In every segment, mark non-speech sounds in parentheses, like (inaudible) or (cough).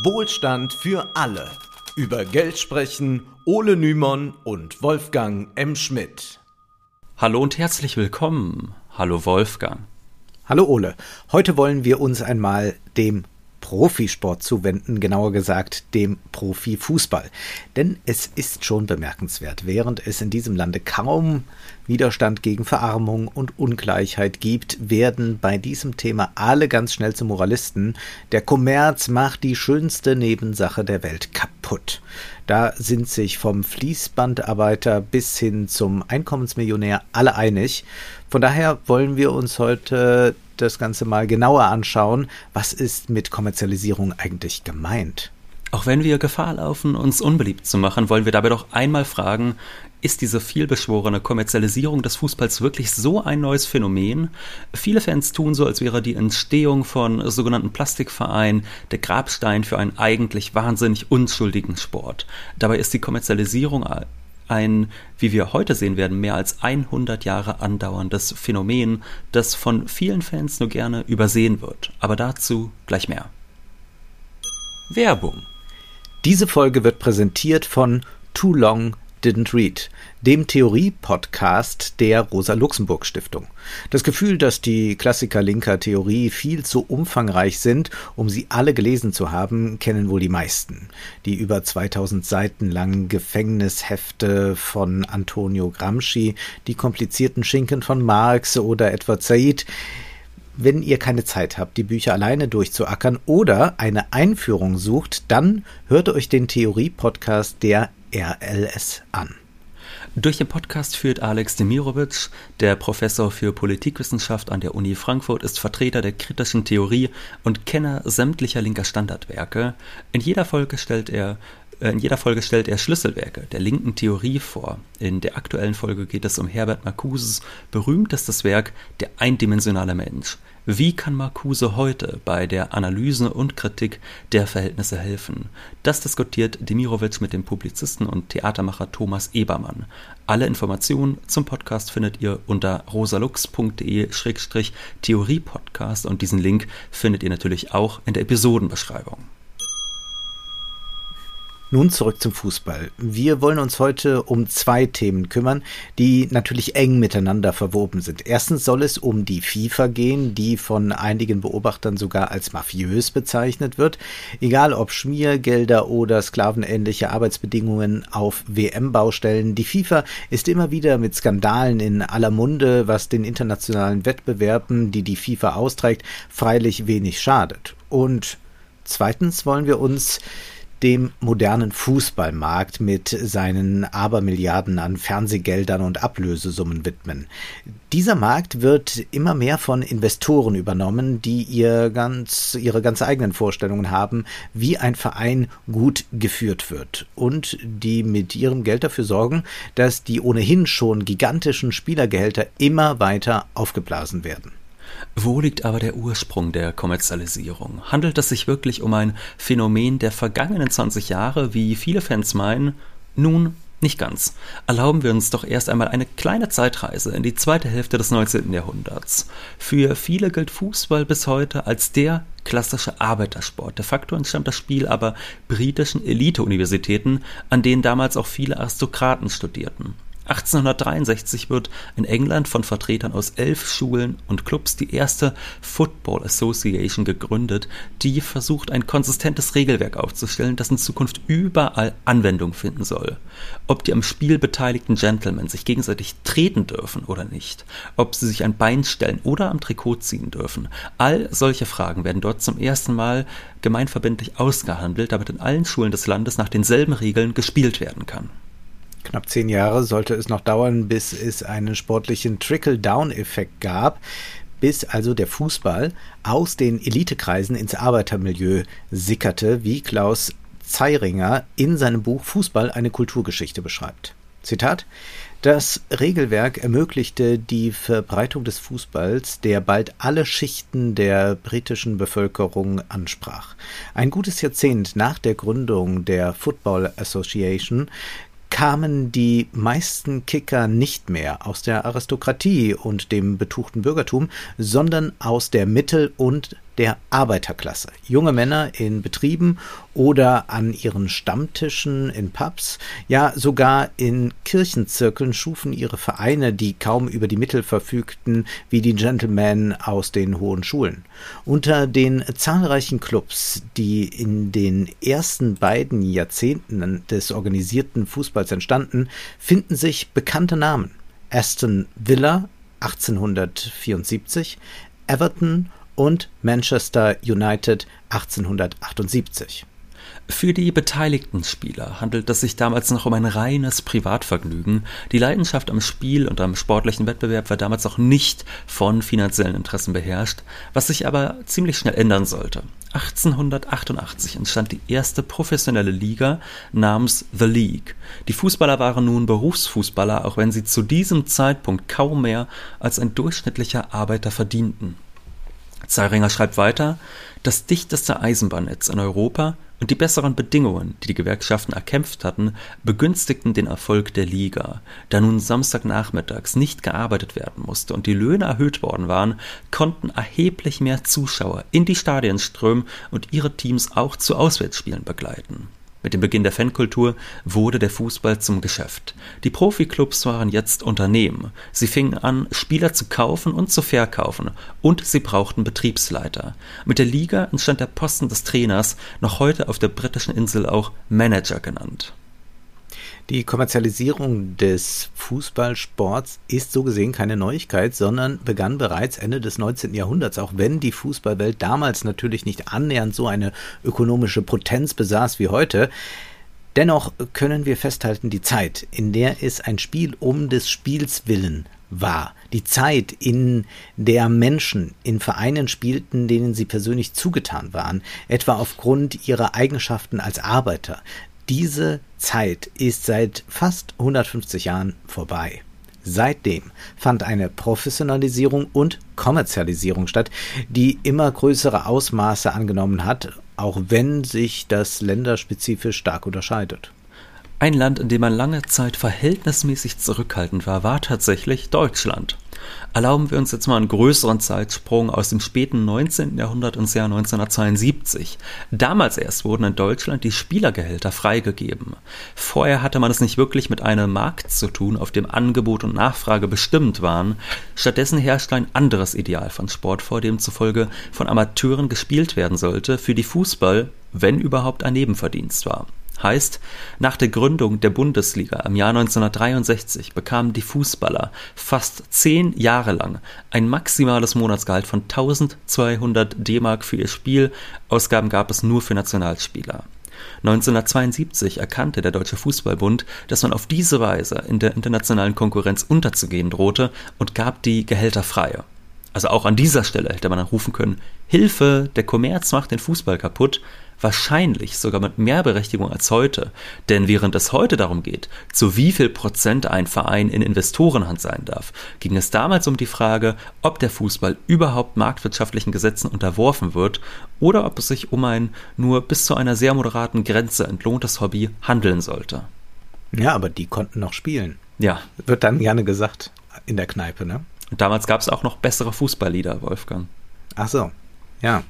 Wohlstand für alle. Über Geld sprechen Ole Nymon und Wolfgang M. Schmidt. Hallo und herzlich willkommen. Hallo Wolfgang. Hallo Ole. Heute wollen wir uns einmal dem Profisport zuwenden, genauer gesagt dem Profifußball. Denn es ist schon bemerkenswert, während es in diesem Lande kaum Widerstand gegen Verarmung und Ungleichheit gibt, werden bei diesem Thema alle ganz schnell zu Moralisten. Der Kommerz macht die schönste Nebensache der Welt kaputt. Da sind sich vom Fließbandarbeiter bis hin zum Einkommensmillionär alle einig. Von daher wollen wir uns heute das Ganze mal genauer anschauen. Was ist mit Kommerzialisierung eigentlich gemeint? Auch wenn wir Gefahr laufen, uns unbeliebt zu machen, wollen wir dabei doch einmal fragen, ist diese vielbeschworene Kommerzialisierung des Fußballs wirklich so ein neues Phänomen? Viele Fans tun so, als wäre die Entstehung von sogenannten Plastikvereinen der Grabstein für einen eigentlich wahnsinnig unschuldigen Sport. Dabei ist die Kommerzialisierung ein, wie wir heute sehen werden, mehr als 100 Jahre andauerndes Phänomen, das von vielen Fans nur gerne übersehen wird. Aber dazu gleich mehr. Werbung. Diese Folge wird präsentiert von Too Long Didn't Read, dem Theorie-Podcast der Rosa-Luxemburg-Stiftung. Das Gefühl, dass die Klassiker linker Theorie viel zu umfangreich sind, um sie alle gelesen zu haben, kennen wohl die meisten. Die über 2000 Seiten langen Gefängnishefte von Antonio Gramsci, die komplizierten Schinken von Marx oder Edward Said, wenn ihr keine Zeit habt, die Bücher alleine durchzuackern oder eine Einführung sucht, dann hört euch den Theorie-Podcast der RLS an. Durch den Podcast führt Alex Demirovic, der Professor für Politikwissenschaft an der Uni Frankfurt, ist Vertreter der kritischen Theorie und Kenner sämtlicher linker Standardwerke. In jeder Folge stellt er äh, in jeder Folge stellt er Schlüsselwerke der linken Theorie vor. In der aktuellen Folge geht es um Herbert Marcuses berühmtestes Werk Der eindimensionale Mensch. Wie kann Marcuse heute bei der Analyse und Kritik der Verhältnisse helfen? Das diskutiert Demirovic mit dem Publizisten und Theatermacher Thomas Ebermann. Alle Informationen zum Podcast findet ihr unter rosalux.de-theorie-podcast und diesen Link findet ihr natürlich auch in der Episodenbeschreibung. Nun zurück zum Fußball. Wir wollen uns heute um zwei Themen kümmern, die natürlich eng miteinander verwoben sind. Erstens soll es um die FIFA gehen, die von einigen Beobachtern sogar als mafiös bezeichnet wird. Egal ob Schmiergelder oder sklavenähnliche Arbeitsbedingungen auf WM-Baustellen, die FIFA ist immer wieder mit Skandalen in aller Munde, was den internationalen Wettbewerben, die die FIFA austrägt, freilich wenig schadet. Und zweitens wollen wir uns dem modernen Fußballmarkt mit seinen Abermilliarden an Fernsehgeldern und Ablösesummen widmen. Dieser Markt wird immer mehr von Investoren übernommen, die ihr ganz, ihre ganz eigenen Vorstellungen haben, wie ein Verein gut geführt wird und die mit ihrem Geld dafür sorgen, dass die ohnehin schon gigantischen Spielergehälter immer weiter aufgeblasen werden. Wo liegt aber der Ursprung der Kommerzialisierung? Handelt es sich wirklich um ein Phänomen der vergangenen 20 Jahre, wie viele Fans meinen? Nun, nicht ganz. Erlauben wir uns doch erst einmal eine kleine Zeitreise in die zweite Hälfte des 19. Jahrhunderts. Für viele gilt Fußball bis heute als der klassische Arbeitersport. De facto entstammt das Spiel aber britischen Elite-Universitäten, an denen damals auch viele Aristokraten studierten. 1863 wird in England von Vertretern aus elf Schulen und Clubs die erste Football Association gegründet, die versucht, ein konsistentes Regelwerk aufzustellen, das in Zukunft überall Anwendung finden soll. Ob die am Spiel beteiligten Gentlemen sich gegenseitig treten dürfen oder nicht, ob sie sich ein Bein stellen oder am Trikot ziehen dürfen, all solche Fragen werden dort zum ersten Mal gemeinverbindlich ausgehandelt, damit in allen Schulen des Landes nach denselben Regeln gespielt werden kann. Knapp zehn Jahre sollte es noch dauern, bis es einen sportlichen Trickle-Down-Effekt gab, bis also der Fußball aus den Elitekreisen ins Arbeitermilieu sickerte, wie Klaus Zeiringer in seinem Buch Fußball eine Kulturgeschichte beschreibt. Zitat Das Regelwerk ermöglichte die Verbreitung des Fußballs, der bald alle Schichten der britischen Bevölkerung ansprach. Ein gutes Jahrzehnt nach der Gründung der Football Association kamen die meisten Kicker nicht mehr aus der Aristokratie und dem betuchten Bürgertum, sondern aus der Mittel- und der Arbeiterklasse. Junge Männer in Betrieben oder an ihren Stammtischen in Pubs, ja sogar in Kirchenzirkeln schufen ihre Vereine, die kaum über die Mittel verfügten, wie die Gentlemen aus den hohen Schulen. Unter den zahlreichen Clubs, die in den ersten beiden Jahrzehnten des organisierten Fußballs entstanden, finden sich bekannte Namen. Aston Villa 1874, Everton und Manchester United 1878. Für die beteiligten Spieler handelt es sich damals noch um ein reines Privatvergnügen. Die Leidenschaft am Spiel und am sportlichen Wettbewerb war damals auch nicht von finanziellen Interessen beherrscht, was sich aber ziemlich schnell ändern sollte. 1888 entstand die erste professionelle Liga namens The League. Die Fußballer waren nun Berufsfußballer, auch wenn sie zu diesem Zeitpunkt kaum mehr als ein durchschnittlicher Arbeiter verdienten. Zeiringer schreibt weiter, das dichteste Eisenbahnnetz in Europa und die besseren Bedingungen, die die Gewerkschaften erkämpft hatten, begünstigten den Erfolg der Liga. Da nun Samstagnachmittags nicht gearbeitet werden musste und die Löhne erhöht worden waren, konnten erheblich mehr Zuschauer in die Stadien strömen und ihre Teams auch zu Auswärtsspielen begleiten. Mit dem Beginn der Fankultur wurde der Fußball zum Geschäft. Die Profiklubs waren jetzt Unternehmen. Sie fingen an, Spieler zu kaufen und zu verkaufen, und sie brauchten Betriebsleiter. Mit der Liga entstand der Posten des Trainers, noch heute auf der britischen Insel auch Manager genannt. Die Kommerzialisierung des Fußballsports ist so gesehen keine Neuigkeit, sondern begann bereits Ende des 19. Jahrhunderts, auch wenn die Fußballwelt damals natürlich nicht annähernd so eine ökonomische Potenz besaß wie heute. Dennoch können wir festhalten, die Zeit, in der es ein Spiel um des Spiels willen war, die Zeit, in der Menschen in Vereinen spielten, denen sie persönlich zugetan waren, etwa aufgrund ihrer Eigenschaften als Arbeiter, diese Zeit ist seit fast 150 Jahren vorbei. Seitdem fand eine Professionalisierung und Kommerzialisierung statt, die immer größere Ausmaße angenommen hat, auch wenn sich das länderspezifisch stark unterscheidet. Ein Land, in dem man lange Zeit verhältnismäßig zurückhaltend war, war tatsächlich Deutschland. Erlauben wir uns jetzt mal einen größeren Zeitsprung aus dem späten 19. Jahrhundert ins Jahr 1972. Damals erst wurden in Deutschland die Spielergehälter freigegeben. Vorher hatte man es nicht wirklich mit einem Markt zu tun, auf dem Angebot und Nachfrage bestimmt waren. Stattdessen herrschte ein anderes Ideal von Sport vor, dem zufolge von Amateuren gespielt werden sollte, für die Fußball, wenn überhaupt, ein Nebenverdienst war. Heißt, nach der Gründung der Bundesliga im Jahr 1963 bekamen die Fußballer fast zehn Jahre lang ein maximales Monatsgehalt von 1200 D-Mark für ihr Spiel. Ausgaben gab es nur für Nationalspieler. 1972 erkannte der Deutsche Fußballbund, dass man auf diese Weise in der internationalen Konkurrenz unterzugehen drohte und gab die Gehälter frei. Also auch an dieser Stelle hätte man dann rufen können, Hilfe, der Kommerz macht den Fußball kaputt, wahrscheinlich sogar mit mehr Berechtigung als heute. Denn während es heute darum geht, zu wie viel Prozent ein Verein in Investorenhand sein darf, ging es damals um die Frage, ob der Fußball überhaupt marktwirtschaftlichen Gesetzen unterworfen wird oder ob es sich um ein nur bis zu einer sehr moderaten Grenze entlohntes Hobby handeln sollte. Ja, aber die konnten noch spielen. Ja. Wird dann gerne gesagt in der Kneipe, ne? Und damals gab es auch noch bessere Fußballlieder, Wolfgang. Ach so, ja.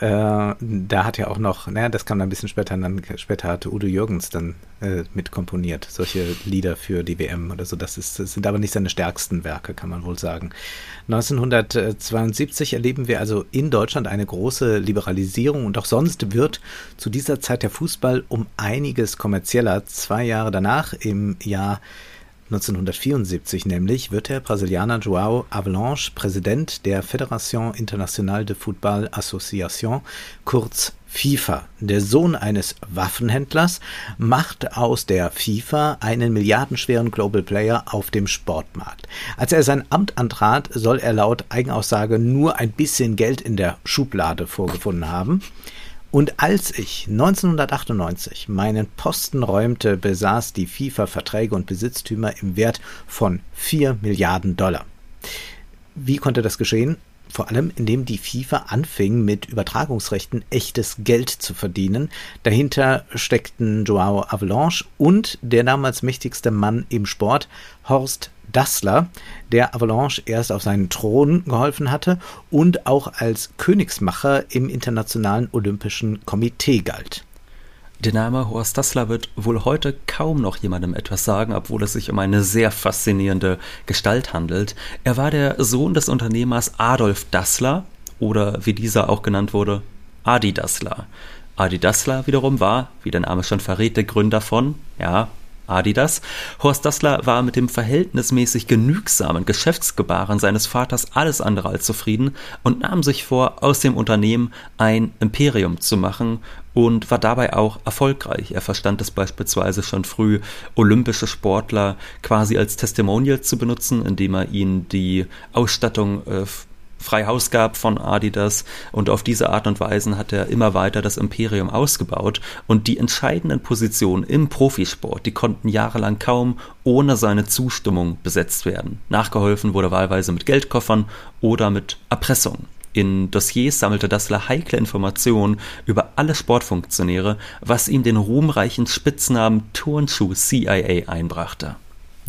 Äh, da hat ja auch noch, naja, das kam dann ein bisschen später, dann später hatte Udo Jürgens dann äh, mitkomponiert, solche Lieder für die WM oder so. Das, ist, das sind aber nicht seine stärksten Werke, kann man wohl sagen. 1972 erleben wir also in Deutschland eine große Liberalisierung und auch sonst wird zu dieser Zeit der Fußball um einiges kommerzieller. Zwei Jahre danach, im Jahr 1974 nämlich wird der Brasilianer João Avalanche Präsident der Fédération Internationale de Football Association, kurz FIFA. Der Sohn eines Waffenhändlers macht aus der FIFA einen milliardenschweren Global Player auf dem Sportmarkt. Als er sein Amt antrat, soll er laut Eigenaussage nur ein bisschen Geld in der Schublade vorgefunden haben. Und als ich 1998 meinen Posten räumte, besaß die FIFA Verträge und Besitztümer im Wert von 4 Milliarden Dollar. Wie konnte das geschehen? Vor allem indem die FIFA anfing, mit Übertragungsrechten echtes Geld zu verdienen. Dahinter steckten Joao Avalanche und der damals mächtigste Mann im Sport, Horst Dassler, der Avalanche erst auf seinen Thron geholfen hatte und auch als Königsmacher im Internationalen Olympischen Komitee galt. Der Name Horst Dassler wird wohl heute kaum noch jemandem etwas sagen, obwohl es sich um eine sehr faszinierende Gestalt handelt. Er war der Sohn des Unternehmers Adolf Dassler oder wie dieser auch genannt wurde, Adi Dassler. Adi Dassler wiederum war, wie der Name schon verrät, der Gründer von, ja, Adidas. Horst Dassler war mit dem verhältnismäßig genügsamen Geschäftsgebaren seines Vaters alles andere als zufrieden und nahm sich vor, aus dem Unternehmen ein Imperium zu machen und war dabei auch erfolgreich. Er verstand es beispielsweise schon früh, olympische Sportler quasi als Testimonial zu benutzen, indem er ihnen die Ausstattung äh, frei Haus gab von Adidas und auf diese Art und Weise hat er immer weiter das Imperium ausgebaut und die entscheidenden Positionen im Profisport, die konnten jahrelang kaum ohne seine Zustimmung besetzt werden. Nachgeholfen wurde wahlweise mit Geldkoffern oder mit Erpressung. In Dossiers sammelte Dassler heikle Informationen über alle Sportfunktionäre, was ihm den ruhmreichen Spitznamen Turnschuh CIA einbrachte.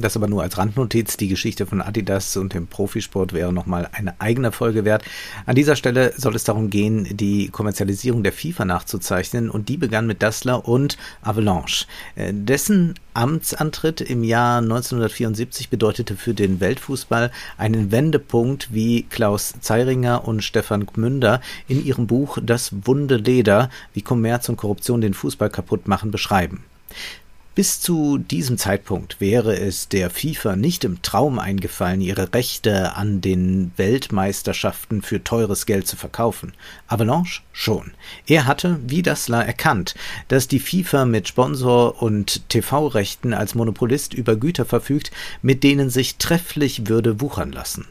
Das aber nur als Randnotiz. Die Geschichte von Adidas und dem Profisport wäre nochmal eine eigene Folge wert. An dieser Stelle soll es darum gehen, die Kommerzialisierung der FIFA nachzuzeichnen und die begann mit Dassler und Avalanche. Äh, dessen Amtsantritt im Jahr 1974 bedeutete für den Weltfußball einen Wendepunkt, wie Klaus Zeiringer und Stefan Gmünder in ihrem Buch Das Wunde Leder, wie Kommerz und Korruption den Fußball kaputt machen, beschreiben. Bis zu diesem Zeitpunkt wäre es der FIFA nicht im Traum eingefallen, ihre Rechte an den Weltmeisterschaften für teures Geld zu verkaufen. Avalanche schon. Er hatte, wie Dassler, erkannt, dass die FIFA mit Sponsor- und TV-Rechten als Monopolist über Güter verfügt, mit denen sich trefflich würde wuchern lassen.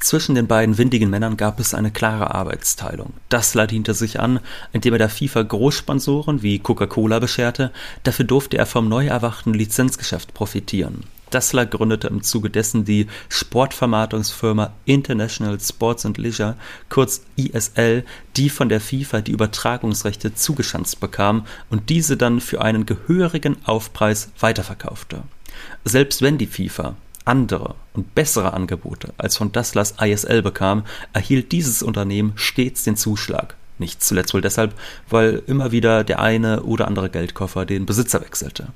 Zwischen den beiden windigen Männern gab es eine klare Arbeitsteilung. Dassler diente sich an, indem er der FIFA Großsponsoren wie Coca-Cola bescherte, dafür durfte er vom neu erwachten Lizenzgeschäft profitieren. Dassler gründete im Zuge dessen die Sportvermarktungsfirma International Sports and Leisure, kurz ISL, die von der FIFA die Übertragungsrechte zugeschanzt bekam und diese dann für einen gehörigen Aufpreis weiterverkaufte. Selbst wenn die FIFA andere und bessere Angebote als von Dasslers ISL bekam, erhielt dieses Unternehmen stets den Zuschlag. Nicht zuletzt wohl deshalb, weil immer wieder der eine oder andere Geldkoffer den Besitzer wechselte.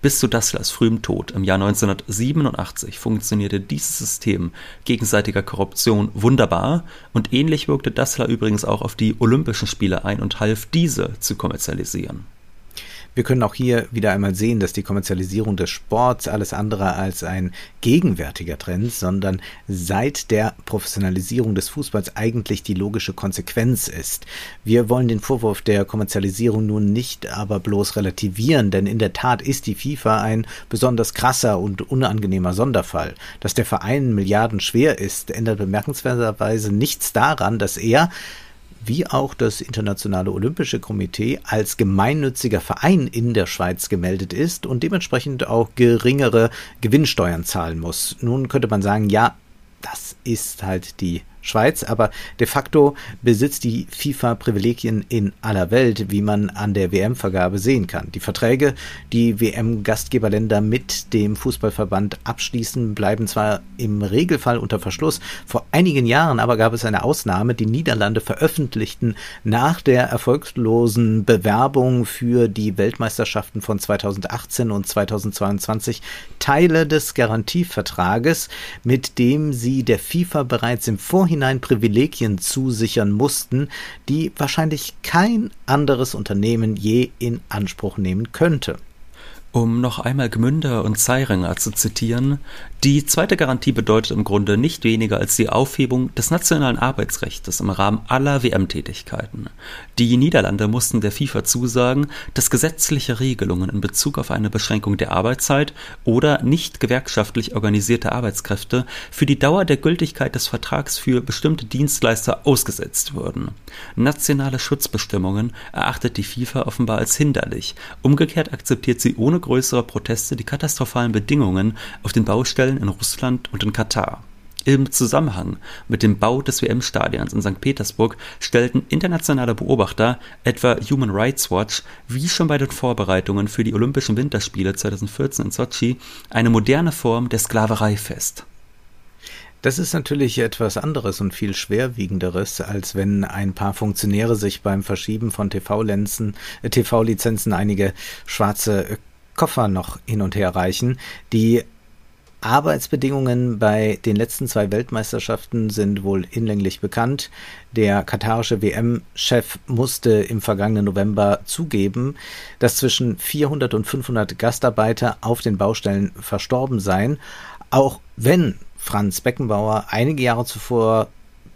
Bis zu Dasslers frühem Tod im Jahr 1987 funktionierte dieses System gegenseitiger Korruption wunderbar und ähnlich wirkte Dassler übrigens auch auf die Olympischen Spiele ein und half diese zu kommerzialisieren. Wir können auch hier wieder einmal sehen, dass die Kommerzialisierung des Sports alles andere als ein gegenwärtiger Trend, sondern seit der Professionalisierung des Fußballs eigentlich die logische Konsequenz ist. Wir wollen den Vorwurf der Kommerzialisierung nun nicht aber bloß relativieren, denn in der Tat ist die FIFA ein besonders krasser und unangenehmer Sonderfall. Dass der Verein Milliarden schwer ist, ändert bemerkenswerterweise nichts daran, dass er wie auch das Internationale Olympische Komitee als gemeinnütziger Verein in der Schweiz gemeldet ist und dementsprechend auch geringere Gewinnsteuern zahlen muss. Nun könnte man sagen, ja, das ist halt die Schweiz, aber de facto besitzt die FIFA Privilegien in aller Welt, wie man an der WM-Vergabe sehen kann. Die Verträge, die WM-Gastgeberländer mit dem Fußballverband abschließen, bleiben zwar im Regelfall unter Verschluss. Vor einigen Jahren aber gab es eine Ausnahme. Die Niederlande veröffentlichten nach der erfolglosen Bewerbung für die Weltmeisterschaften von 2018 und 2022 Teile des Garantievertrages, mit dem sie der FIFA bereits im Vorhinein Vorhinein Privilegien zusichern mussten, die wahrscheinlich kein anderes Unternehmen je in Anspruch nehmen könnte. Um noch einmal Gmünder und Zeiringer zu zitieren, die zweite Garantie bedeutet im Grunde nicht weniger als die Aufhebung des nationalen Arbeitsrechts im Rahmen aller WM-Tätigkeiten. Die Niederlande mussten der FIFA zusagen, dass gesetzliche Regelungen in Bezug auf eine Beschränkung der Arbeitszeit oder nicht gewerkschaftlich organisierte Arbeitskräfte für die Dauer der Gültigkeit des Vertrags für bestimmte Dienstleister ausgesetzt würden. Nationale Schutzbestimmungen erachtet die FIFA offenbar als hinderlich. Umgekehrt akzeptiert sie ohne größere Proteste die katastrophalen Bedingungen auf den Baustellen in Russland und in Katar. Im Zusammenhang mit dem Bau des WM-Stadions in St. Petersburg stellten internationale Beobachter, etwa Human Rights Watch, wie schon bei den Vorbereitungen für die Olympischen Winterspiele 2014 in Sochi, eine moderne Form der Sklaverei fest. Das ist natürlich etwas anderes und viel schwerwiegenderes, als wenn ein paar Funktionäre sich beim Verschieben von TV-Lizenzen äh, TV einige schwarze Koffer noch hin und her reichen. Die Arbeitsbedingungen bei den letzten zwei Weltmeisterschaften sind wohl hinlänglich bekannt. Der katarische WM-Chef musste im vergangenen November zugeben, dass zwischen 400 und 500 Gastarbeiter auf den Baustellen verstorben seien, auch wenn Franz Beckenbauer einige Jahre zuvor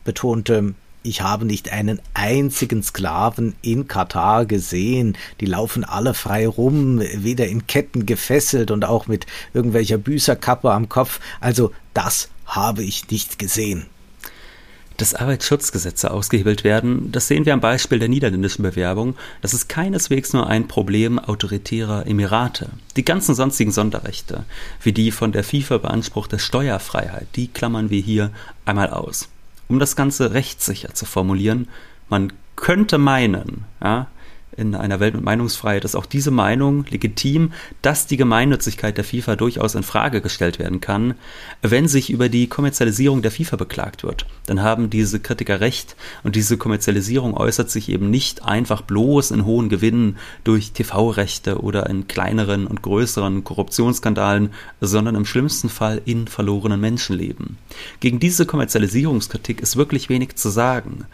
betonte, ich habe nicht einen einzigen Sklaven in Katar gesehen. Die laufen alle frei rum, weder in Ketten gefesselt und auch mit irgendwelcher Büßerkappe am Kopf. Also das habe ich nicht gesehen. Dass Arbeitsschutzgesetze ausgehebelt werden, das sehen wir am Beispiel der niederländischen Bewerbung. Das ist keineswegs nur ein Problem autoritärer Emirate. Die ganzen sonstigen Sonderrechte, wie die von der FIFA beanspruchte Steuerfreiheit, die klammern wir hier einmal aus um das Ganze rechtssicher zu formulieren, man könnte meinen, ja, in einer Welt mit Meinungsfreiheit ist auch diese Meinung legitim, dass die Gemeinnützigkeit der FIFA durchaus in Frage gestellt werden kann, wenn sich über die Kommerzialisierung der FIFA beklagt wird. Dann haben diese Kritiker recht und diese Kommerzialisierung äußert sich eben nicht einfach bloß in hohen Gewinnen durch TV-Rechte oder in kleineren und größeren Korruptionsskandalen, sondern im schlimmsten Fall in verlorenen Menschenleben. Gegen diese Kommerzialisierungskritik ist wirklich wenig zu sagen.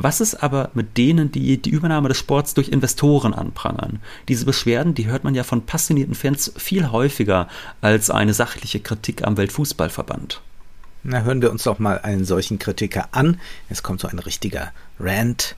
Was ist aber mit denen, die die Übernahme des Sports durch Investoren anprangern? Diese Beschwerden, die hört man ja von passionierten Fans viel häufiger als eine sachliche Kritik am Weltfußballverband. Na, hören wir uns doch mal einen solchen Kritiker an. Es kommt so ein richtiger Rant.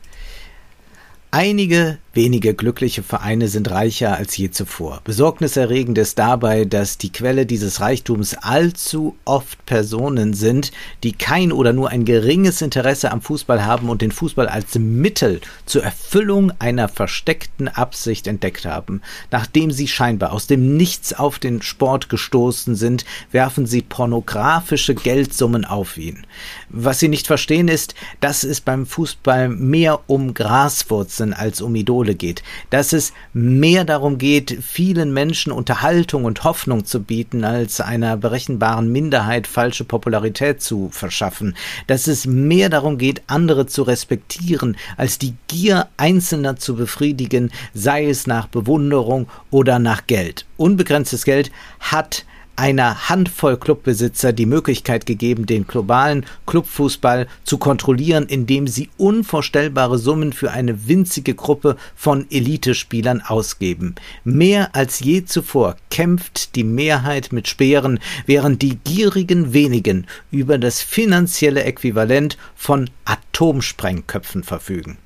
Einige wenige glückliche Vereine sind reicher als je zuvor. Besorgniserregend ist dabei, dass die Quelle dieses Reichtums allzu oft Personen sind, die kein oder nur ein geringes Interesse am Fußball haben und den Fußball als Mittel zur Erfüllung einer versteckten Absicht entdeckt haben. Nachdem sie scheinbar aus dem Nichts auf den Sport gestoßen sind, werfen sie pornografische Geldsummen auf ihn. Was sie nicht verstehen ist, dass es beim Fußball mehr um Graswurzeln als um Idole Idole geht, dass es mehr darum geht, vielen Menschen Unterhaltung und Hoffnung zu bieten, als einer berechenbaren Minderheit falsche Popularität zu verschaffen, dass es mehr darum geht, andere zu respektieren, als die Gier Einzelner zu befriedigen, sei es nach Bewunderung oder nach Geld. Unbegrenztes Geld hat einer Handvoll Clubbesitzer die Möglichkeit gegeben, den globalen Clubfußball zu kontrollieren, indem sie unvorstellbare Summen für eine winzige Gruppe von Elitespielern ausgeben. Mehr als je zuvor kämpft die Mehrheit mit Speeren, während die gierigen wenigen über das finanzielle Äquivalent von Atomsprengköpfen verfügen.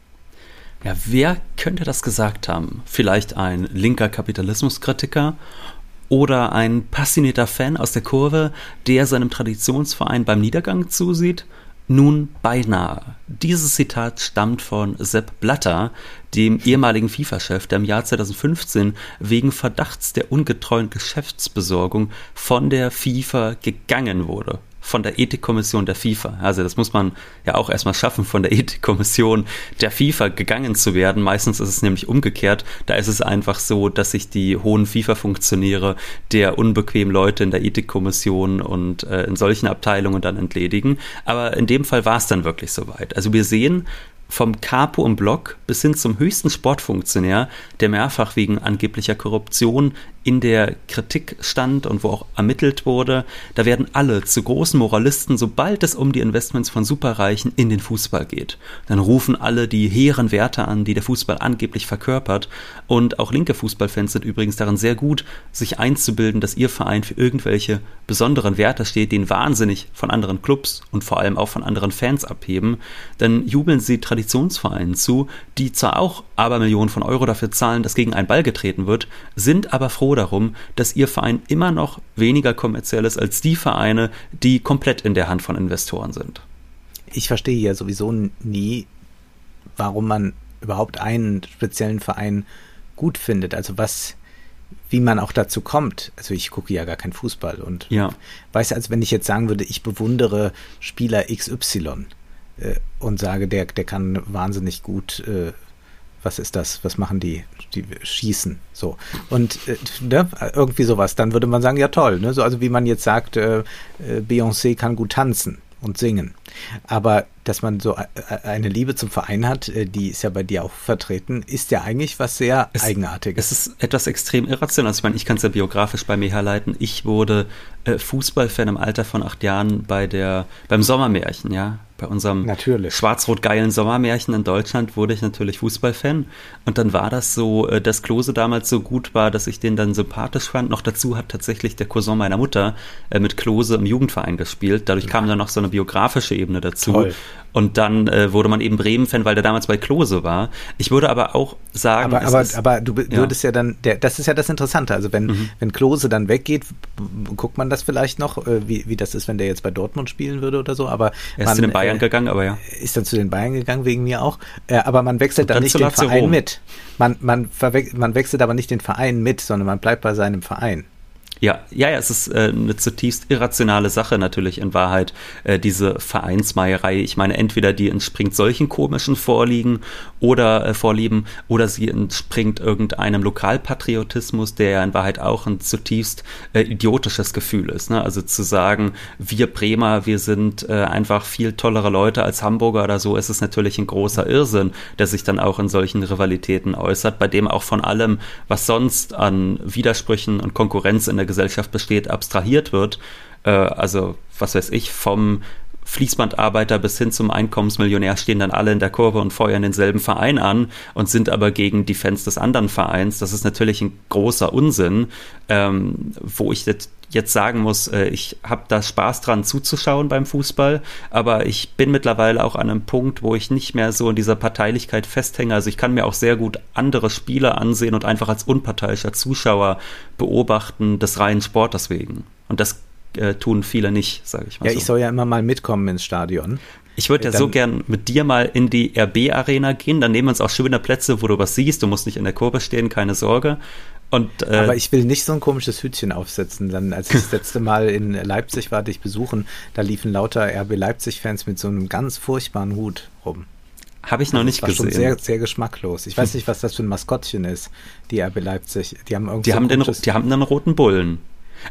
Ja, wer könnte das gesagt haben? Vielleicht ein linker Kapitalismuskritiker oder ein passionierter Fan aus der Kurve, der seinem Traditionsverein beim Niedergang zusieht? Nun beinahe. Dieses Zitat stammt von Sepp Blatter, dem ehemaligen FIFA-Chef, der im Jahr 2015 wegen Verdachts der ungetreuen Geschäftsbesorgung von der FIFA gegangen wurde von der Ethikkommission der FIFA. Also das muss man ja auch erstmal schaffen, von der Ethikkommission der FIFA gegangen zu werden. Meistens ist es nämlich umgekehrt. Da ist es einfach so, dass sich die hohen FIFA-Funktionäre der unbequemen Leute in der Ethikkommission und äh, in solchen Abteilungen dann entledigen. Aber in dem Fall war es dann wirklich soweit. Also wir sehen, vom Capo im Block bis hin zum höchsten Sportfunktionär, der mehrfach wegen angeblicher Korruption in der Kritik stand und wo auch ermittelt wurde, da werden alle zu großen Moralisten, sobald es um die Investments von Superreichen in den Fußball geht. Dann rufen alle die hehren Werte an, die der Fußball angeblich verkörpert. Und auch linke Fußballfans sind übrigens darin sehr gut, sich einzubilden, dass ihr Verein für irgendwelche besonderen Werte steht, die ihn wahnsinnig von anderen Clubs und vor allem auch von anderen Fans abheben. Dann jubeln sie Traditionsvereinen zu, die zwar auch Abermillionen von Euro dafür zahlen, dass gegen einen Ball getreten wird, sind aber froh darum, dass ihr Verein immer noch weniger kommerziell ist als die Vereine, die komplett in der Hand von Investoren sind. Ich verstehe ja sowieso nie, warum man überhaupt einen speziellen Verein gut findet. Also was wie man auch dazu kommt. Also ich gucke ja gar keinen Fußball und ja. weiß, als wenn ich jetzt sagen würde, ich bewundere Spieler XY äh, und sage, der, der kann wahnsinnig gut, äh, was ist das, was machen die, die schießen, so. Und äh, ne, irgendwie sowas, dann würde man sagen, ja toll, ne? so, also wie man jetzt sagt, äh, äh, Beyoncé kann gut tanzen und singen. Aber dass man so eine Liebe zum Verein hat, äh, die ist ja bei dir auch vertreten, ist ja eigentlich was sehr es, Eigenartiges. Es ist etwas extrem irrational. Also ich meine, ich kann es ja biografisch bei mir herleiten. Ich wurde äh, Fußballfan im Alter von acht Jahren bei der, beim Sommermärchen, ja bei unserem schwarz-rot-geilen Sommermärchen in Deutschland wurde ich natürlich Fußballfan. Und dann war das so, äh, dass Klose damals so gut war, dass ich den dann sympathisch fand. Noch dazu hat tatsächlich der Cousin meiner Mutter äh, mit Klose im Jugendverein gespielt. Dadurch kam dann noch so eine biografische Ebene dazu. Toll. Und dann äh, wurde man eben Bremen-Fan, weil der damals bei Klose war. Ich würde aber auch sagen. Aber, aber, ist, aber du ja. würdest ja dann, der, das ist ja das Interessante. Also wenn, mhm. wenn Klose dann weggeht, guckt man das vielleicht noch, äh, wie, wie das ist, wenn der jetzt bei Dortmund spielen würde oder so. Aber er ist man, zu den Bayern äh, gegangen, aber ja. Ist dann zu den Bayern gegangen, wegen mir auch. Äh, aber man wechselt dann, dann nicht den Verein mit. Man, man, man wechselt aber nicht den Verein mit, sondern man bleibt bei seinem Verein. Ja, ja, ja, es ist äh, eine zutiefst irrationale Sache natürlich in Wahrheit, äh, diese Vereinsmeierei. Ich meine, entweder die entspringt solchen komischen Vorliegen oder äh, Vorlieben oder sie entspringt irgendeinem Lokalpatriotismus, der ja in Wahrheit auch ein zutiefst äh, idiotisches Gefühl ist. Ne? Also zu sagen, wir Bremer, wir sind äh, einfach viel tollere Leute als Hamburger oder so, ist es natürlich ein großer Irrsinn, der sich dann auch in solchen Rivalitäten äußert, bei dem auch von allem, was sonst an Widersprüchen und Konkurrenz in der Gesellschaft besteht, abstrahiert wird. Äh, also, was weiß ich, vom Fließbandarbeiter bis hin zum Einkommensmillionär stehen dann alle in der Kurve und feuern denselben Verein an und sind aber gegen die Fans des anderen Vereins. Das ist natürlich ein großer Unsinn, ähm, wo ich jetzt sagen muss, äh, ich habe da Spaß dran zuzuschauen beim Fußball, aber ich bin mittlerweile auch an einem Punkt, wo ich nicht mehr so in dieser Parteilichkeit festhänge. Also ich kann mir auch sehr gut andere Spiele ansehen und einfach als unparteiischer Zuschauer beobachten des reinen Sportes wegen. Und das äh, tun viele nicht, sage ich mal. Ja, so. ich soll ja immer mal mitkommen ins Stadion. Ich würde ja dann, so gern mit dir mal in die RB-Arena gehen. Dann nehmen wir uns auch schöne Plätze, wo du was siehst. Du musst nicht in der Kurve stehen, keine Sorge. Und, äh, Aber ich will nicht so ein komisches Hütchen aufsetzen. Dann, als ich das letzte Mal in Leipzig war, dich besuchen, da liefen lauter RB Leipzig-Fans mit so einem ganz furchtbaren Hut rum. Habe ich noch also nicht war gesehen. Schon sehr, sehr geschmacklos. Ich weiß nicht, was das für ein Maskottchen ist, die RB Leipzig. Die haben irgendwie. Die, so haben, den, die haben einen roten Bullen.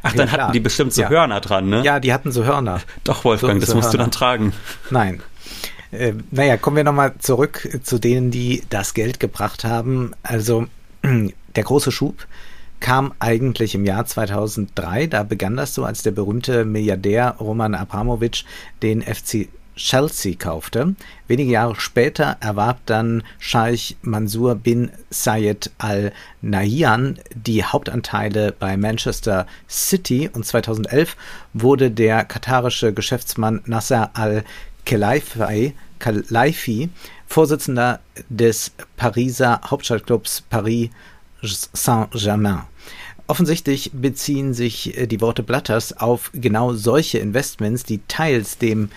Ach, ja, dann hatten klar. die bestimmt so ja. Hörner dran, ne? Ja, die hatten so Hörner. (laughs) Doch, Wolfgang, so, das so musst Hörner. du dann tragen. Nein. Äh, naja, kommen wir nochmal zurück zu denen, die das Geld gebracht haben. Also der große Schub kam eigentlich im Jahr 2003. Da begann das so, als der berühmte Milliardär Roman Abramowitsch den FC Chelsea kaufte. Wenige Jahre später erwarb dann Scheich Mansur bin Zayed Al Nahyan die Hauptanteile bei Manchester City und 2011 wurde der katarische Geschäftsmann Nasser Al Khelaifi Vorsitzender des Pariser Hauptstadtclubs Paris Saint-Germain. Offensichtlich beziehen sich äh, die Worte Blatters auf genau solche Investments, die teils dem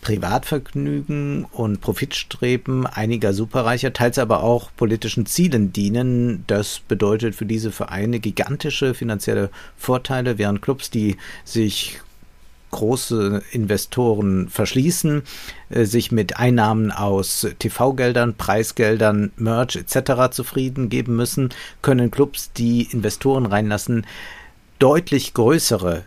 Privatvergnügen und Profitstreben einiger Superreicher, teils aber auch politischen Zielen dienen. Das bedeutet für diese Vereine gigantische finanzielle Vorteile, während Clubs, die sich große Investoren verschließen, äh, sich mit Einnahmen aus TV-Geldern, Preisgeldern, Merch etc. zufrieden geben müssen, können Clubs, die Investoren reinlassen, deutlich größere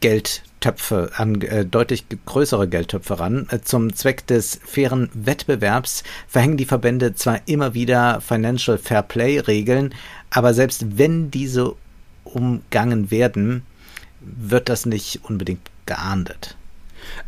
Geldtöpfe an äh, deutlich größere Geldtöpfe ran. Äh, zum Zweck des fairen Wettbewerbs verhängen die Verbände zwar immer wieder Financial Fair Play Regeln, aber selbst wenn diese umgangen werden, wird das nicht unbedingt geahndet.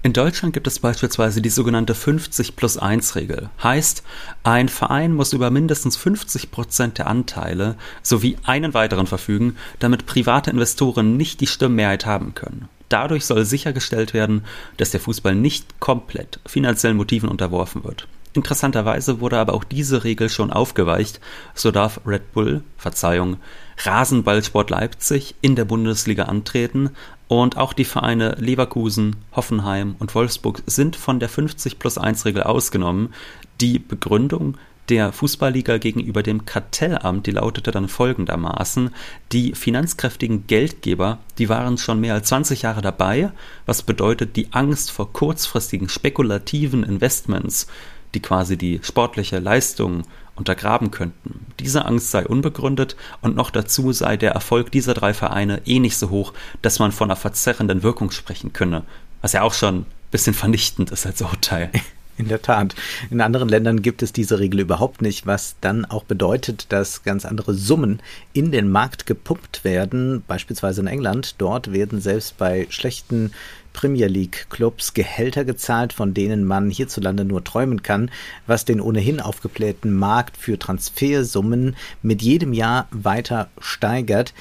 In Deutschland gibt es beispielsweise die sogenannte 50 plus 1 Regel. Heißt, ein Verein muss über mindestens 50 Prozent der Anteile sowie einen weiteren verfügen, damit private Investoren nicht die Stimmmehrheit haben können. Dadurch soll sichergestellt werden, dass der Fußball nicht komplett finanziellen Motiven unterworfen wird. Interessanterweise wurde aber auch diese Regel schon aufgeweicht, so darf Red Bull, Verzeihung, Rasenballsport Leipzig in der Bundesliga antreten. Und auch die Vereine Leverkusen, Hoffenheim und Wolfsburg sind von der 50 plus 1 Regel ausgenommen. Die Begründung, der Fußballliga gegenüber dem Kartellamt, die lautete dann folgendermaßen, die finanzkräftigen Geldgeber, die waren schon mehr als 20 Jahre dabei, was bedeutet die Angst vor kurzfristigen spekulativen Investments, die quasi die sportliche Leistung untergraben könnten. Diese Angst sei unbegründet und noch dazu sei der Erfolg dieser drei Vereine eh nicht so hoch, dass man von einer verzerrenden Wirkung sprechen könne, was ja auch schon ein bisschen vernichtend ist als Urteil. (laughs) In der Tat. In anderen Ländern gibt es diese Regel überhaupt nicht, was dann auch bedeutet, dass ganz andere Summen in den Markt gepumpt werden, beispielsweise in England. Dort werden selbst bei schlechten Premier League Clubs Gehälter gezahlt, von denen man hierzulande nur träumen kann, was den ohnehin aufgeblähten Markt für Transfersummen mit jedem Jahr weiter steigert.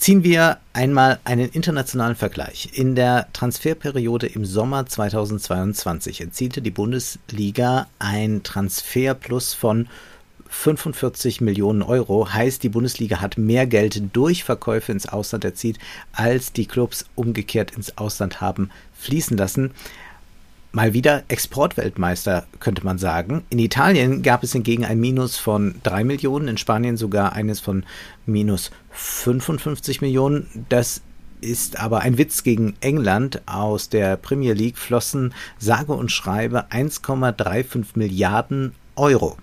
Ziehen wir einmal einen internationalen Vergleich. In der Transferperiode im Sommer 2022 erzielte die Bundesliga ein Transferplus von 45 Millionen Euro. Heißt, die Bundesliga hat mehr Geld durch Verkäufe ins Ausland erzielt, als die Clubs umgekehrt ins Ausland haben fließen lassen mal wieder Exportweltmeister, könnte man sagen. In Italien gab es hingegen ein Minus von 3 Millionen, in Spanien sogar eines von minus 55 Millionen. Das ist aber ein Witz gegen England. Aus der Premier League flossen sage und schreibe 1,35 Milliarden Euro.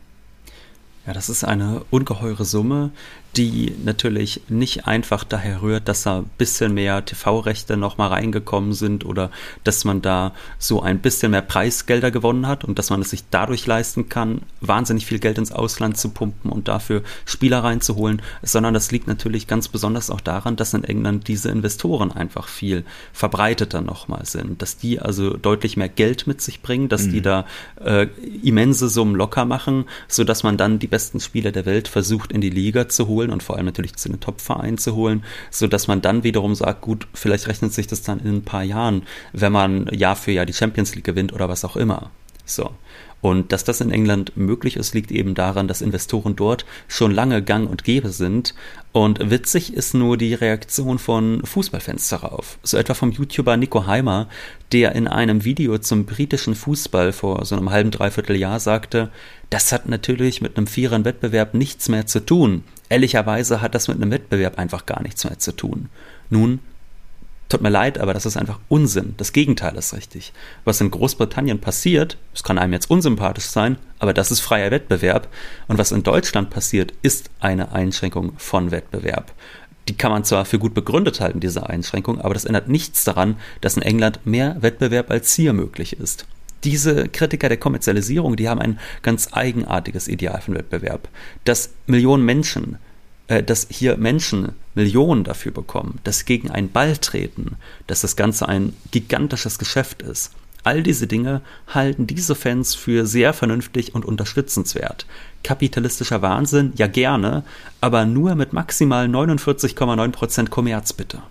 Ja, das ist eine ungeheure Summe, die natürlich nicht einfach daher rührt, dass da ein bisschen mehr TV-Rechte nochmal reingekommen sind oder dass man da so ein bisschen mehr Preisgelder gewonnen hat und dass man es sich dadurch leisten kann, wahnsinnig viel Geld ins Ausland zu pumpen und dafür Spieler reinzuholen, sondern das liegt natürlich ganz besonders auch daran, dass in England diese Investoren einfach viel verbreiteter nochmal sind, dass die also deutlich mehr Geld mit sich bringen, dass mhm. die da äh, immense Summen locker machen, sodass man dann die besten Spieler der Welt versucht in die Liga zu holen holen und vor allem natürlich zu den Top-Vereinen zu holen, sodass man dann wiederum sagt, gut, vielleicht rechnet sich das dann in ein paar Jahren, wenn man Jahr für Jahr die Champions League gewinnt oder was auch immer. So. Und dass das in England möglich ist, liegt eben daran, dass Investoren dort schon lange gang und gäbe sind. Und witzig ist nur die Reaktion von Fußballfans darauf. So etwa vom YouTuber Nico Heimer, der in einem Video zum britischen Fußball vor so einem halben, dreiviertel Jahr sagte, das hat natürlich mit einem vierern Wettbewerb nichts mehr zu tun. Ehrlicherweise hat das mit einem Wettbewerb einfach gar nichts mehr zu tun. Nun, tut mir leid, aber das ist einfach Unsinn. Das Gegenteil ist richtig. Was in Großbritannien passiert, das kann einem jetzt unsympathisch sein, aber das ist freier Wettbewerb. Und was in Deutschland passiert, ist eine Einschränkung von Wettbewerb. Die kann man zwar für gut begründet halten, diese Einschränkung, aber das ändert nichts daran, dass in England mehr Wettbewerb als hier möglich ist. Diese Kritiker der Kommerzialisierung, die haben ein ganz eigenartiges Ideal von Wettbewerb, dass Millionen Menschen dass hier Menschen Millionen dafür bekommen, dass gegen einen Ball treten, dass das Ganze ein gigantisches Geschäft ist. All diese Dinge halten diese Fans für sehr vernünftig und unterstützenswert. Kapitalistischer Wahnsinn, ja gerne, aber nur mit maximal 49,9% Kommerz bitte.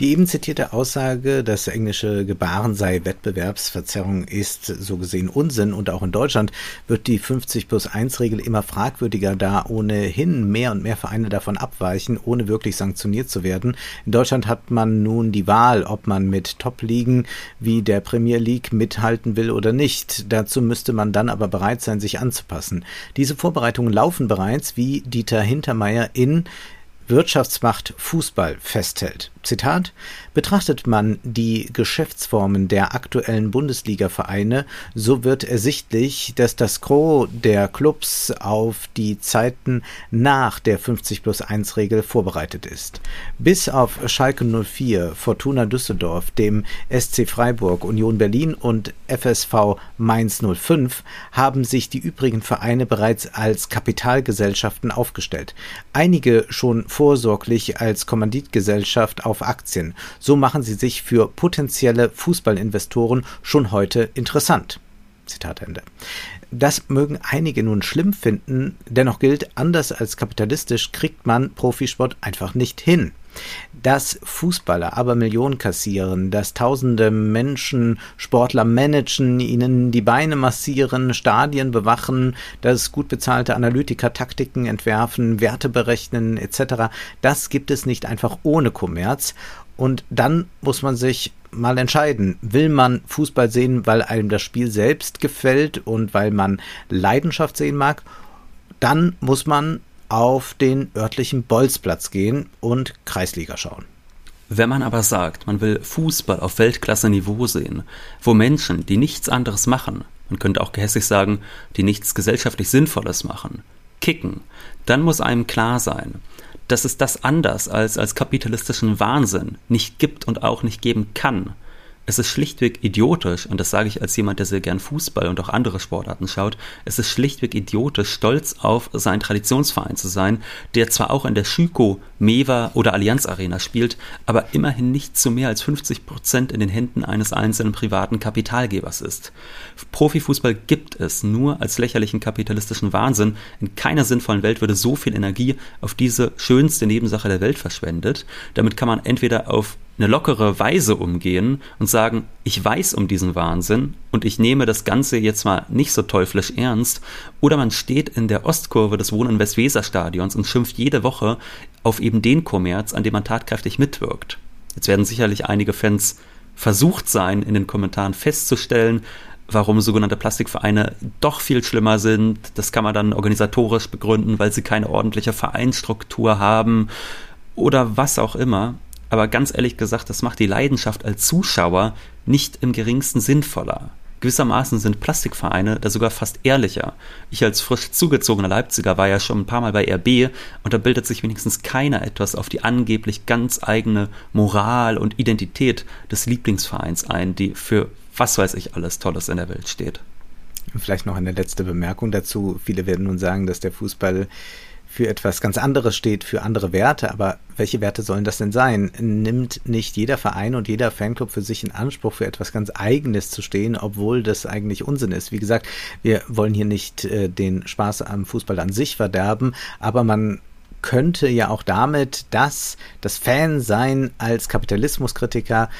Die eben zitierte Aussage, das englische Gebaren sei Wettbewerbsverzerrung, ist so gesehen Unsinn und auch in Deutschland wird die 50 plus 1 Regel immer fragwürdiger, da ohnehin mehr und mehr Vereine davon abweichen, ohne wirklich sanktioniert zu werden. In Deutschland hat man nun die Wahl, ob man mit Top-Ligen wie der Premier League mithalten will oder nicht. Dazu müsste man dann aber bereit sein, sich anzupassen. Diese Vorbereitungen laufen bereits, wie Dieter Hintermeier in Wirtschaftsmacht Fußball festhält. Zitat Betrachtet man die Geschäftsformen der aktuellen Bundesliga-Vereine, so wird ersichtlich, dass das Gros der Clubs auf die Zeiten nach der 50 plus 1 Regel vorbereitet ist. Bis auf Schalke 04, Fortuna Düsseldorf, dem SC Freiburg, Union Berlin und FSV Mainz 05 haben sich die übrigen Vereine bereits als Kapitalgesellschaften aufgestellt. Einige schon vorsorglich als Kommanditgesellschaft auf Aktien. So machen sie sich für potenzielle Fußballinvestoren schon heute interessant. Zitat Ende. Das mögen einige nun schlimm finden, dennoch gilt, anders als kapitalistisch kriegt man Profisport einfach nicht hin. Dass Fußballer aber Millionen kassieren, dass tausende Menschen Sportler managen, ihnen die Beine massieren, Stadien bewachen, dass gut bezahlte Analytiker Taktiken entwerfen, Werte berechnen etc., das gibt es nicht einfach ohne Kommerz und dann muss man sich mal entscheiden. Will man Fußball sehen, weil einem das Spiel selbst gefällt und weil man Leidenschaft sehen mag? Dann muss man auf den örtlichen Bolzplatz gehen und Kreisliga schauen. Wenn man aber sagt, man will Fußball auf Weltklasse-Niveau sehen, wo Menschen, die nichts anderes machen, man könnte auch gehässig sagen, die nichts gesellschaftlich Sinnvolles machen, kicken, dann muss einem klar sein, dass es das anders als als kapitalistischen Wahnsinn nicht gibt und auch nicht geben kann. Es ist schlichtweg idiotisch, und das sage ich als jemand, der sehr gern Fußball und auch andere Sportarten schaut, es ist schlichtweg idiotisch, stolz auf seinen Traditionsverein zu sein, der zwar auch in der Schüko, Mewa oder Allianz Arena spielt, aber immerhin nicht zu mehr als 50 Prozent in den Händen eines einzelnen privaten Kapitalgebers ist. Profifußball gibt es nur als lächerlichen kapitalistischen Wahnsinn. In keiner sinnvollen Welt würde so viel Energie auf diese schönste Nebensache der Welt verschwendet. Damit kann man entweder auf eine lockere Weise umgehen und sagen, ich weiß um diesen Wahnsinn und ich nehme das Ganze jetzt mal nicht so teuflisch ernst, oder man steht in der Ostkurve des Wohnen Westweser Stadions und schimpft jede Woche auf eben den Kommerz, an dem man tatkräftig mitwirkt. Jetzt werden sicherlich einige Fans versucht sein, in den Kommentaren festzustellen, warum sogenannte Plastikvereine doch viel schlimmer sind. Das kann man dann organisatorisch begründen, weil sie keine ordentliche Vereinsstruktur haben oder was auch immer. Aber ganz ehrlich gesagt, das macht die Leidenschaft als Zuschauer nicht im geringsten sinnvoller. Gewissermaßen sind Plastikvereine da sogar fast ehrlicher. Ich als frisch zugezogener Leipziger war ja schon ein paar Mal bei RB und da bildet sich wenigstens keiner etwas auf die angeblich ganz eigene Moral und Identität des Lieblingsvereins ein, die für was weiß ich alles Tolles in der Welt steht. Vielleicht noch eine letzte Bemerkung dazu. Viele werden nun sagen, dass der Fußball für etwas ganz anderes steht, für andere Werte. Aber welche Werte sollen das denn sein? Nimmt nicht jeder Verein und jeder Fanclub für sich in Anspruch, für etwas ganz Eigenes zu stehen, obwohl das eigentlich Unsinn ist? Wie gesagt, wir wollen hier nicht äh, den Spaß am Fußball an sich verderben, aber man könnte ja auch damit, dass das Fansein als Kapitalismuskritiker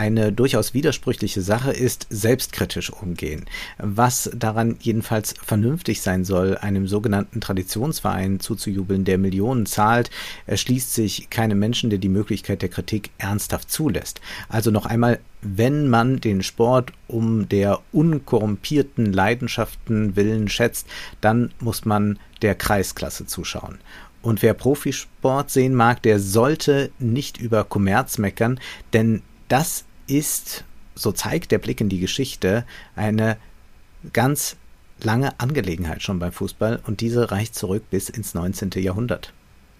eine durchaus widersprüchliche Sache ist, selbstkritisch umgehen. Was daran jedenfalls vernünftig sein soll, einem sogenannten Traditionsverein zuzujubeln, der Millionen zahlt, erschließt sich keinem Menschen, der die Möglichkeit der Kritik ernsthaft zulässt. Also noch einmal, wenn man den Sport um der unkorrumpierten Leidenschaften willen schätzt, dann muss man der Kreisklasse zuschauen. Und wer Profisport sehen mag, der sollte nicht über Kommerz meckern, denn das ist, so zeigt der Blick in die Geschichte, eine ganz lange Angelegenheit schon beim Fußball und diese reicht zurück bis ins 19. Jahrhundert.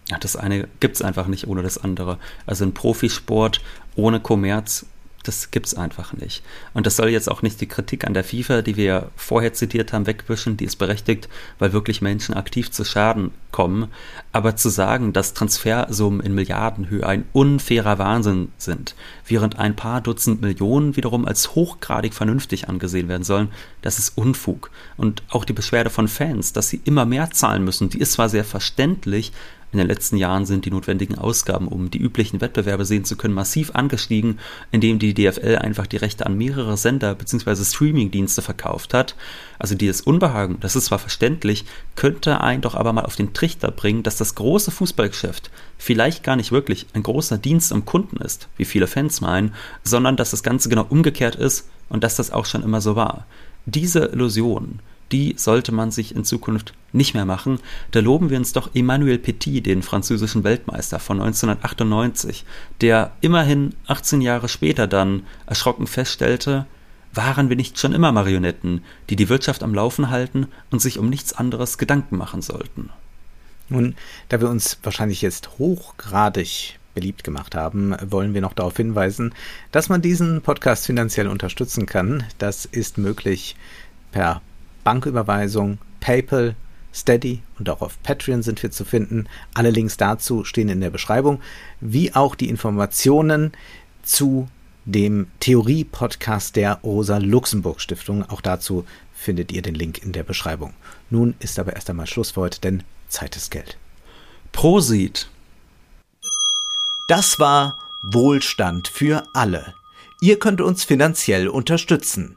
Ja, das eine gibt es einfach nicht ohne das andere. Also ein Profisport ohne Kommerz das gibt's einfach nicht. Und das soll jetzt auch nicht die Kritik an der FIFA, die wir vorher zitiert haben, wegwischen, die ist berechtigt, weil wirklich Menschen aktiv zu Schaden kommen. Aber zu sagen, dass Transfersummen in Milliardenhöhe ein unfairer Wahnsinn sind, während ein paar Dutzend Millionen wiederum als hochgradig vernünftig angesehen werden sollen, das ist Unfug. Und auch die Beschwerde von Fans, dass sie immer mehr zahlen müssen, die ist zwar sehr verständlich, in den letzten Jahren sind die notwendigen Ausgaben, um die üblichen Wettbewerbe sehen zu können, massiv angestiegen, indem die DFL einfach die Rechte an mehrere Sender bzw. Streamingdienste verkauft hat. Also dieses Unbehagen, das ist zwar verständlich, könnte einen doch aber mal auf den Trichter bringen, dass das große Fußballgeschäft vielleicht gar nicht wirklich ein großer Dienst am Kunden ist, wie viele Fans meinen, sondern dass das Ganze genau umgekehrt ist und dass das auch schon immer so war. Diese Illusion, die sollte man sich in Zukunft nicht mehr machen. Da loben wir uns doch Emmanuel Petit, den französischen Weltmeister von 1998, der immerhin 18 Jahre später dann erschrocken feststellte, waren wir nicht schon immer Marionetten, die die Wirtschaft am Laufen halten und sich um nichts anderes Gedanken machen sollten. Nun, da wir uns wahrscheinlich jetzt hochgradig beliebt gemacht haben, wollen wir noch darauf hinweisen, dass man diesen Podcast finanziell unterstützen kann. Das ist möglich per Banküberweisung, PayPal, Steady und auch auf Patreon sind wir zu finden. Alle Links dazu stehen in der Beschreibung, wie auch die Informationen zu dem Theorie-Podcast der Rosa-Luxemburg-Stiftung. Auch dazu findet ihr den Link in der Beschreibung. Nun ist aber erst einmal Schluss für heute, denn Zeit ist Geld. Prosit! Das war Wohlstand für alle. Ihr könnt uns finanziell unterstützen